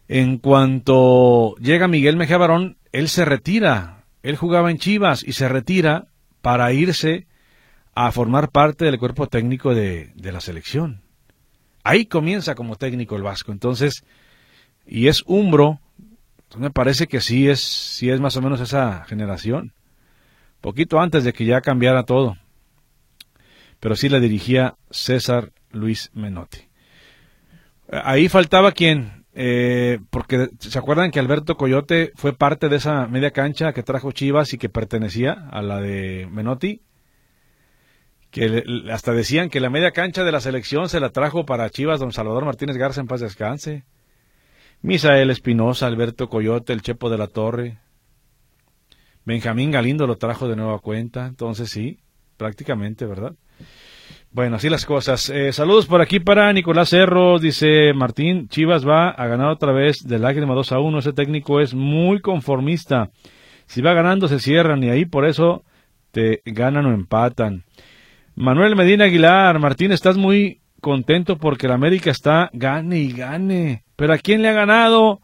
en cuanto llega Miguel Mejía Barón, él se retira, él jugaba en Chivas y se retira para irse a formar parte del cuerpo técnico de, la selección. Ahí comienza como técnico el Vasco. Entonces, y es Umbro, me parece que sí es, sí es más o menos esa generación. Poquito antes de que ya cambiara todo. Pero sí la dirigía César Luis Menotti. Ahí faltaba quien, eh, porque se acuerdan que Alberto Coyote fue parte de esa media cancha que trajo Chivas y que pertenecía a la de Menotti que hasta decían que la media cancha de la selección se la trajo para Chivas don Salvador Martínez Garza en paz descanse. Misael Espinosa, Alberto Coyote, el Chepo de la Torre. Benjamín Galindo lo trajo de nueva cuenta, entonces sí, prácticamente, ¿verdad? Bueno, así las cosas. Eh, saludos por aquí para Nicolás Cerro, dice Martín, Chivas va a ganar otra vez de lágrima 2 a 1, ese técnico es muy conformista. Si va ganando se cierran y ahí por eso te ganan o empatan. Manuel Medina Aguilar, Martín, estás muy contento porque la América está gane y gane. Pero ¿a quién le ha ganado?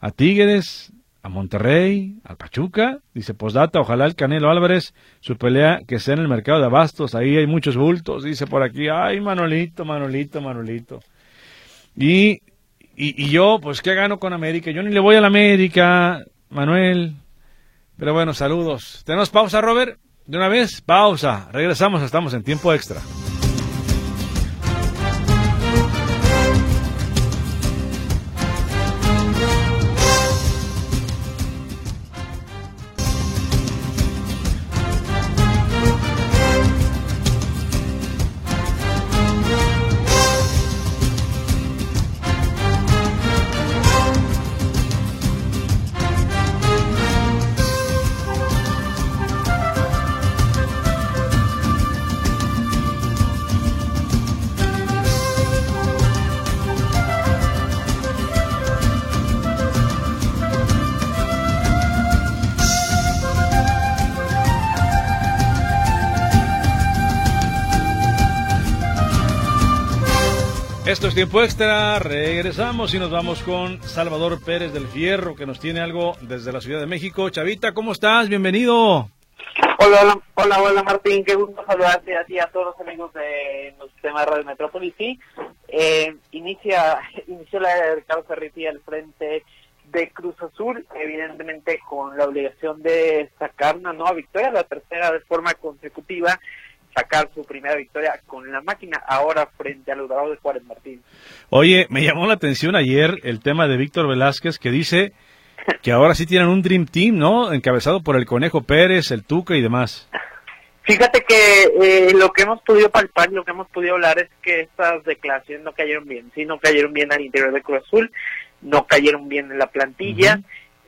A Tigres, a Monterrey, al Pachuca. Dice Posdata, ojalá el Canelo Álvarez, su pelea que sea en el mercado de abastos. Ahí hay muchos bultos. Dice por aquí, ay, Manolito, Manolito, Manolito. Y, y, y yo, pues, ¿qué gano con América? Yo ni le voy a la América, Manuel. Pero bueno, saludos. ¿Tenemos pausa, Robert? De una vez, pausa. Regresamos, estamos en tiempo extra. Tiempo regresamos y nos vamos con Salvador Pérez del Fierro que nos tiene algo desde la Ciudad de México. Chavita, ¿cómo estás? Bienvenido. Hola, hola, hola, Martín, qué gusto saludarte a ti a todos los amigos de los sistemas de Radio Metrópolis. Sí, eh, inicia, inició la de Ricardo Ferretti al frente de Cruz Azul, evidentemente con la obligación de sacar una nueva victoria, la tercera de forma consecutiva sacar su primera victoria con la máquina ahora frente al Dorado de Juárez Martín. Oye, me llamó la atención ayer el tema de Víctor Velázquez que dice que ahora sí tienen un Dream Team, ¿no? Encabezado por el Conejo Pérez, el Tuca y demás. Fíjate que eh, lo que hemos podido palpar, lo que hemos podido hablar es que estas declaraciones no cayeron bien, sí, no cayeron bien al interior de Cruz Azul, no cayeron bien en la plantilla.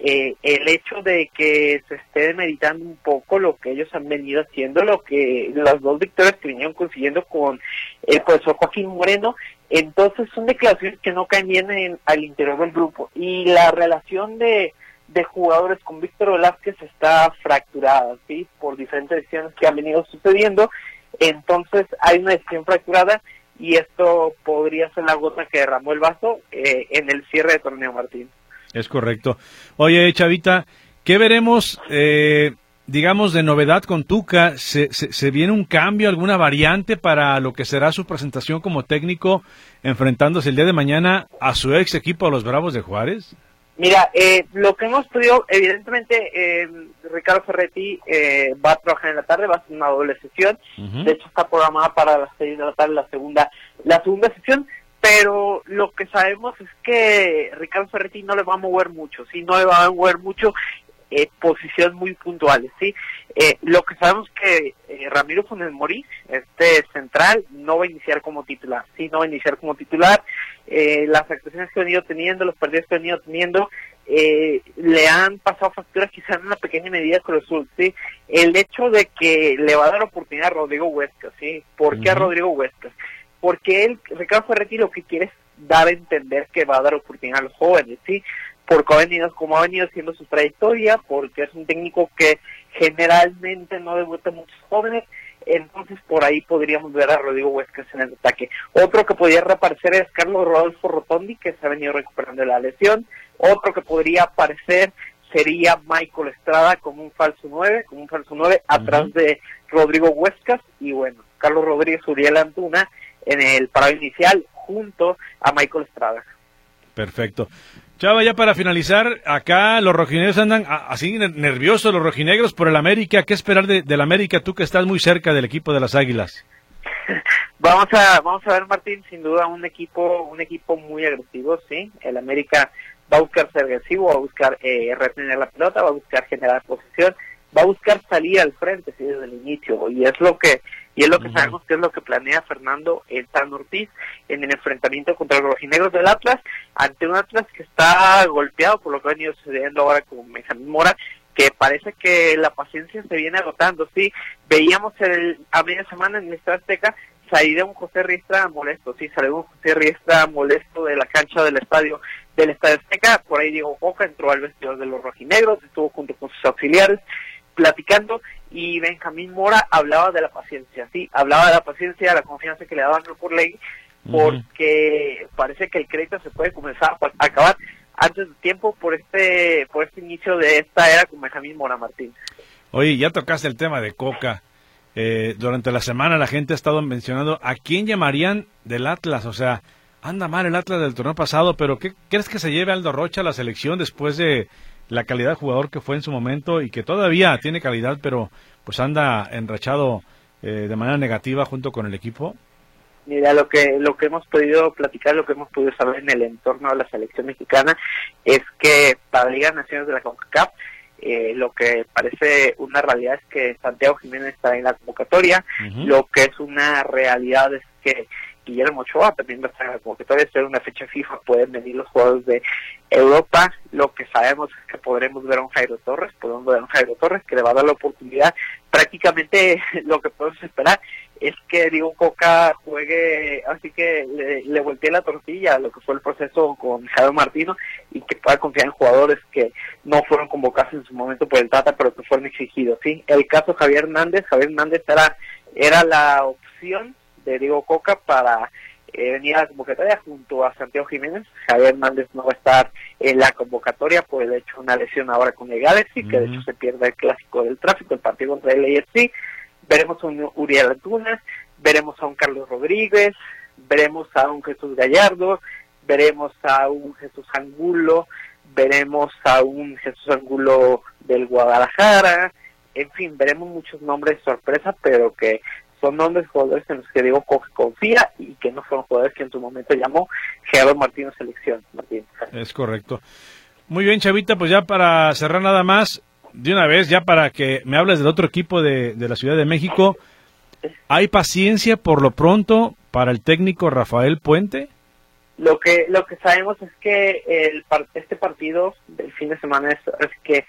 Eh, el hecho de que se esté meditando un poco lo que ellos han venido haciendo, lo que las dos victorias que vinieron consiguiendo con el profesor Joaquín Moreno, entonces son declaraciones que no caen bien en, al interior del grupo y la relación de, de jugadores con Víctor Velázquez está fracturada, ¿sí? Por diferentes decisiones que han venido sucediendo, entonces hay una decisión fracturada y esto podría ser la gota que derramó el vaso eh, en el cierre de torneo Martín. Es correcto. Oye, Chavita, ¿qué veremos, eh, digamos, de novedad con Tuca? ¿Se, ¿Se, viene un cambio, alguna variante para lo que será su presentación como técnico enfrentándose el día de mañana a su ex equipo, a los Bravos de Juárez? Mira, eh, lo que hemos podido, evidentemente, eh, Ricardo Ferretti eh, va a trabajar en la tarde, va a hacer una doble sesión. De hecho, está programada para las seis de la tarde la segunda, la segunda sesión pero lo que sabemos es que Ricardo Ferretti no le va a mover mucho, sí, no le va a mover mucho eh, posiciones muy puntuales, sí. Eh, lo que sabemos es que eh, Ramiro Funes Mori, este central, no va a iniciar como titular, sí, no va a iniciar como titular. Eh, las actuaciones que ha venido teniendo, los partidos que ha venido teniendo, eh, le han pasado facturas quizás en una pequeña medida con el sur, sí. El hecho de que le va a dar oportunidad a Rodrigo Huesca, sí. ¿Por qué a Rodrigo Huesca? Porque él, Ricardo Ferretti lo que quiere es dar a entender que va a dar oportunidad a los jóvenes, ¿sí? Porque ha venido, como ha venido siendo su trayectoria, porque es un técnico que generalmente no debuta muchos jóvenes, entonces por ahí podríamos ver a Rodrigo Huescas en el ataque. Otro que podría reaparecer es Carlos Rodolfo Rotondi, que se ha venido recuperando de la lesión. Otro que podría aparecer sería Michael Estrada como un falso 9, como un falso 9 atrás de Rodrigo Huescas y bueno, Carlos Rodríguez Uriel Antuna en el parado inicial junto a Michael Estrada. Perfecto. Chava, ya para finalizar, acá los rojinegros andan así nerviosos, los rojinegros por el América. ¿Qué esperar de, del América, tú que estás muy cerca del equipo de las Águilas? vamos a vamos a ver, Martín, sin duda un equipo un equipo muy agresivo, sí. El América va a buscar ser agresivo, va a buscar eh, retener la pelota, va a buscar generar posición, va a buscar salir al frente sí, desde el inicio y es lo que y es lo que sabemos que es lo que planea Fernando el Tan Ortiz en el enfrentamiento contra los rojinegros del Atlas ante un Atlas que está golpeado por lo que ha venido sucediendo ahora con Benjamín Mora que parece que la paciencia se viene agotando sí. Veíamos el, a media semana en nuestra Azteca salir un José Riestra molesto, sí, salió un José Riestra molesto de la cancha del estadio del Estadio Azteca, por ahí Diego Coca entró al vestidor de los rojinegros, estuvo junto con sus auxiliares, platicando y Benjamín Mora hablaba de la paciencia, sí, hablaba de la paciencia, de la confianza que le daban por ley, porque parece que el crédito se puede comenzar a acabar antes de tiempo por este por este inicio de esta era con Benjamín Mora Martín. Oye, ya tocaste el tema de Coca. Eh, durante la semana la gente ha estado mencionando a quién llamarían del Atlas, o sea, anda mal el Atlas del torneo pasado, pero ¿qué crees que se lleve Aldo Rocha a la selección después de la calidad de jugador que fue en su momento y que todavía tiene calidad, pero pues anda enrachado eh, de manera negativa junto con el equipo? Mira, lo que lo que hemos podido platicar, lo que hemos podido saber en el entorno de la selección mexicana es que para la Liga de Naciones de la CONCACAF eh, lo que parece una realidad es que Santiago Jiménez está en la convocatoria, lo que es una realidad es que Guillermo Ochoa también va a estar en la convocatoria, ser una fecha fija, pueden venir los jugadores de Europa, lo que sabemos es que podremos ver a un Jairo Torres, podemos ver a un Jairo Torres que le va a dar la oportunidad, prácticamente lo que podemos esperar es que Diego Coca juegue, así que le, le la tortilla lo que fue el proceso con Jairo Martino y que pueda confiar en jugadores que no fueron convocados en su momento por el Tata, pero que fueron exigidos, ¿sí? El caso Javier Hernández, Javier Hernández era, era la opción de Diego Coca para eh, venía a la convocatoria junto a Santiago Jiménez. Javier Hernández no va a estar en la convocatoria por el hecho de una lesión ahora con el Galaxy, que de hecho se pierde el clásico del tráfico, el partido contra el AFC. Veremos a un Uriel Antuna, veremos a un Carlos Rodríguez, veremos a un Jesús Gallardo, veremos a un Jesús Angulo, veremos a un Jesús Angulo del Guadalajara, en fin, veremos muchos nombres sorpresa, pero que son nombres jugadores en los que Diego confía y que no fueron jugadores que en su momento llamó Gerardo Martínez selección. Martín. Es correcto. Muy bien, Chavita, pues ya para cerrar nada más, de una vez, ya para que me hables del otro equipo de, de la Ciudad de México, ¿hay paciencia por lo pronto para el técnico Rafael Puente? Lo que lo que sabemos es que el este partido del fin de semana es, es que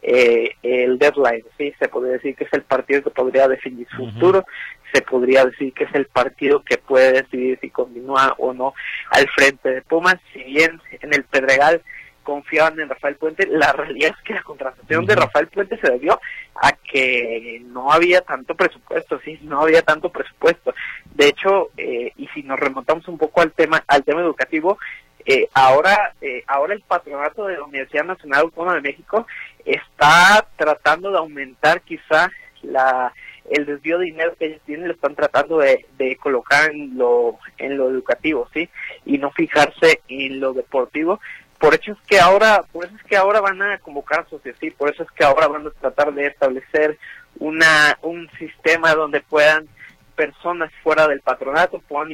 eh, el deadline, sí, se podría decir que es el partido que podría definir su futuro, se podría decir que es el partido que puede decidir si continúa o no al frente de Pumas, si bien en el Pedregal confiaban en Rafael Puente, la realidad es que la contratación de Rafael Puente se debió a que no había tanto presupuesto, sí, no había tanto presupuesto. De hecho, eh, y si nos remontamos un poco al tema, al tema educativo, eh, ahora, eh, ahora el patronato de la Universidad Nacional Autónoma de México está tratando de aumentar quizá la el desvío de dinero que ellos tienen lo están tratando de, colocar en lo en lo educativo sí y no fijarse en lo deportivo. Por eso es que ahora por eso es que ahora van a convocar socios sí por eso es que ahora van a tratar de establecer una un sistema donde puedan personas fuera del patronato puedan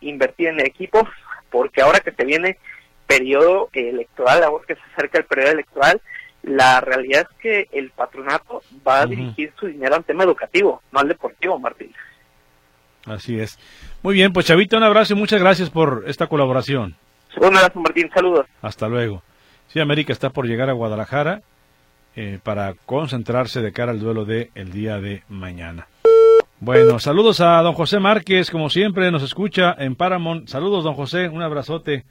invertir en el equipo porque ahora que se viene periodo electoral ahora que se acerca el periodo electoral la realidad es que el patronato va a dirigir su dinero al tema educativo, no al deportivo, Martín. Así es. Muy bien, pues Chavita, un abrazo y muchas gracias por esta colaboración. Un abrazo, Martín, saludos. Hasta luego. Sí, América está por llegar a Guadalajara eh, para concentrarse de cara al duelo de el día de mañana. Bueno, saludos a don José Márquez, como siempre nos escucha en Paramount. Saludos, don José, un abrazote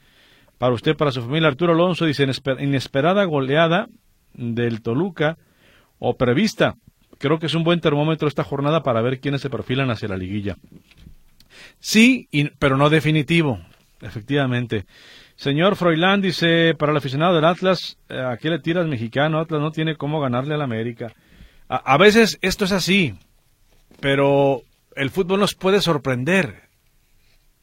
para usted, para su familia. Arturo Alonso dice, inesperada goleada del Toluca o prevista. Creo que es un buen termómetro esta jornada para ver quiénes se perfilan hacia la liguilla. Sí, pero no definitivo, efectivamente. Señor Froilán dice, para el aficionado del Atlas, eh, aquí le tiras mexicano, Atlas no tiene cómo ganarle al América. a veces esto es así, pero el fútbol nos puede sorprender.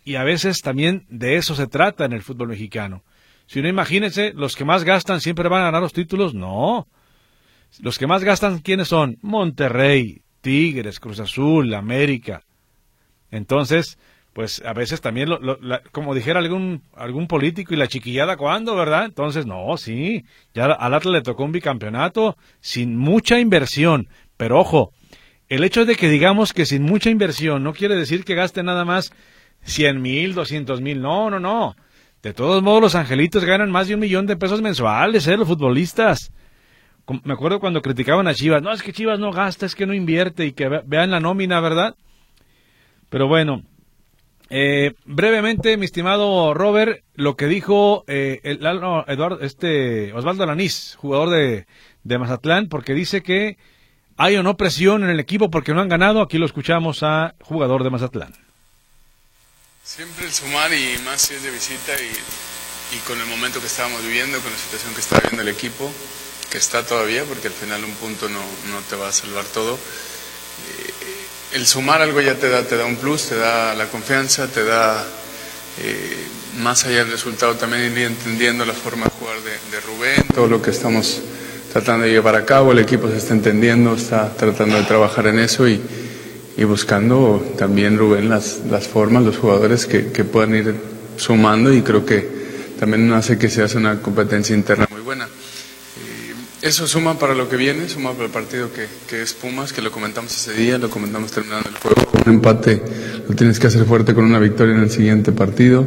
Y a veces también de eso se trata en el fútbol mexicano. Si no, imagínense, los que más gastan siempre van a ganar los títulos. No. Los que más gastan, ¿quiénes son? Monterrey, Tigres, Cruz Azul, América. Entonces, pues a veces también, lo, como dijera algún, algún político, ¿y la chiquillada cuándo, verdad? Entonces, no, sí, ya al Atlas le tocó un bicampeonato sin mucha inversión. Pero ojo, el hecho de que digamos que sin mucha inversión no quiere decir que gaste nada más 100 mil, 200 mil. No, no, no. De todos modos, los angelitos ganan más de un millón de pesos mensuales, ¿eh? Los futbolistas. Me acuerdo cuando criticaban a Chivas. No, es que Chivas no gasta, es que no invierte y que vean la nómina, ¿verdad? Pero bueno, eh, brevemente, mi estimado Robert, lo que dijo eh, el, Eduardo, este, Osvaldo Alanís, jugador de, de Mazatlán, porque dice que hay o no presión en el equipo porque no han ganado. Aquí lo escuchamos a jugador de Mazatlán. Siempre el sumar y más si es de visita y, con el momento que estábamos viviendo, con la situación que está viviendo el equipo, que está todavía, porque al final un punto no, te va a salvar todo. Eh, el sumar algo ya te da, te da un plus, te da la confianza, te da, eh, más allá del resultado, también ir entendiendo la forma de jugar de Rubén, todo lo que estamos tratando de llevar a cabo, el equipo se está entendiendo, está tratando de trabajar en eso y y buscando también, Rubén, las, las formas, los jugadores que, que puedan ir sumando y creo que también hace que se hace una competencia interna muy buena. eso suma para lo que viene, suma para el partido que, que, es Pumas, que lo comentamos ese día, lo comentamos terminando el juego. Un empate lo tienes que hacer fuerte con una victoria en el siguiente partido.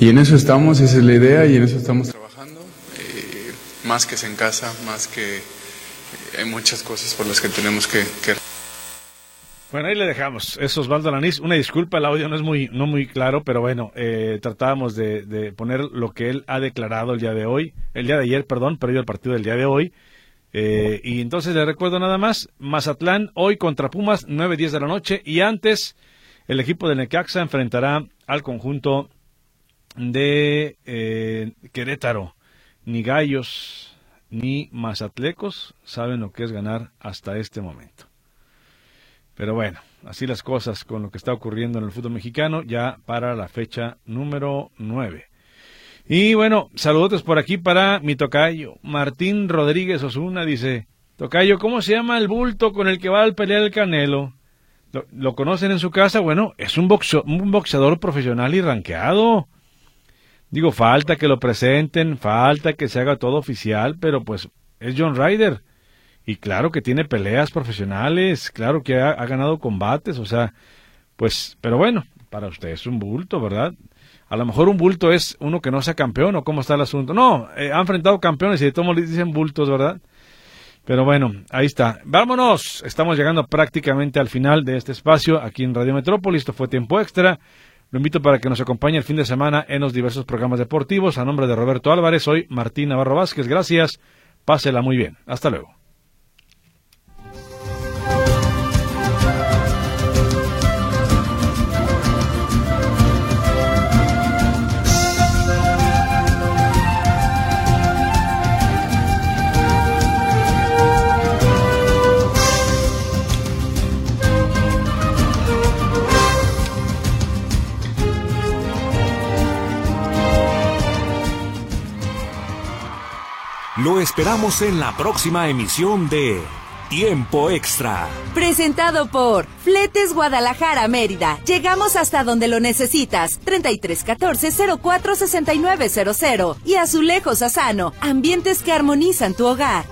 Y en eso estamos, esa es la idea y en eso estamos trabajando. Eh, más que es en casa, más que eh, hay muchas cosas por las que tenemos que, que bueno, ahí le dejamos. Es Osvaldo Lanís. Una disculpa, el audio no es muy, no muy claro, pero bueno, eh, tratábamos de, poner lo que él ha declarado el día de hoy, el día de ayer, perdón, perdió el partido del día de hoy. Eh, y entonces le recuerdo nada más, Mazatlán hoy contra Pumas, 9-10 de la noche, y antes el equipo de Necaxa enfrentará al conjunto de eh, Querétaro. Ni gallos ni mazatlecos saben lo que es ganar hasta este momento. Pero bueno, así las cosas con lo que está ocurriendo en el fútbol mexicano ya para la fecha número 9. Y bueno, saludos por aquí para mi tocayo, Martín Rodríguez Osuna, dice, tocayo, ¿cómo se llama el bulto con el que va al pelear el Canelo? ¿Lo, conocen en su casa? Bueno, es un, un boxeador profesional y ranqueado. Digo, falta que lo presenten, falta que se haga todo oficial, pero pues es John Ryder. Y claro que tiene peleas profesionales, claro que ha, ganado combates, o sea, pues, pero bueno, para usted es un bulto, ¿verdad? A lo mejor un bulto es uno que no sea campeón o cómo está el asunto. No, eh, han enfrentado campeones y de todos dicen bultos, ¿verdad? Pero bueno, ahí está. Vámonos. Estamos llegando prácticamente al final de este espacio aquí en Radio Metrópolis. Esto fue tiempo extra. Lo invito para que nos acompañe el fin de semana en los diversos programas deportivos. A nombre de Roberto Álvarez, soy Martín Navarro Vázquez. Gracias. Pásela muy bien. Hasta luego. Lo esperamos en la próxima emisión de Tiempo Extra. Presentado por Fletes Guadalajara Mérida. Llegamos hasta donde lo necesitas. 3314 046900 y Azulejos Asano. Ambientes que armonizan tu hogar.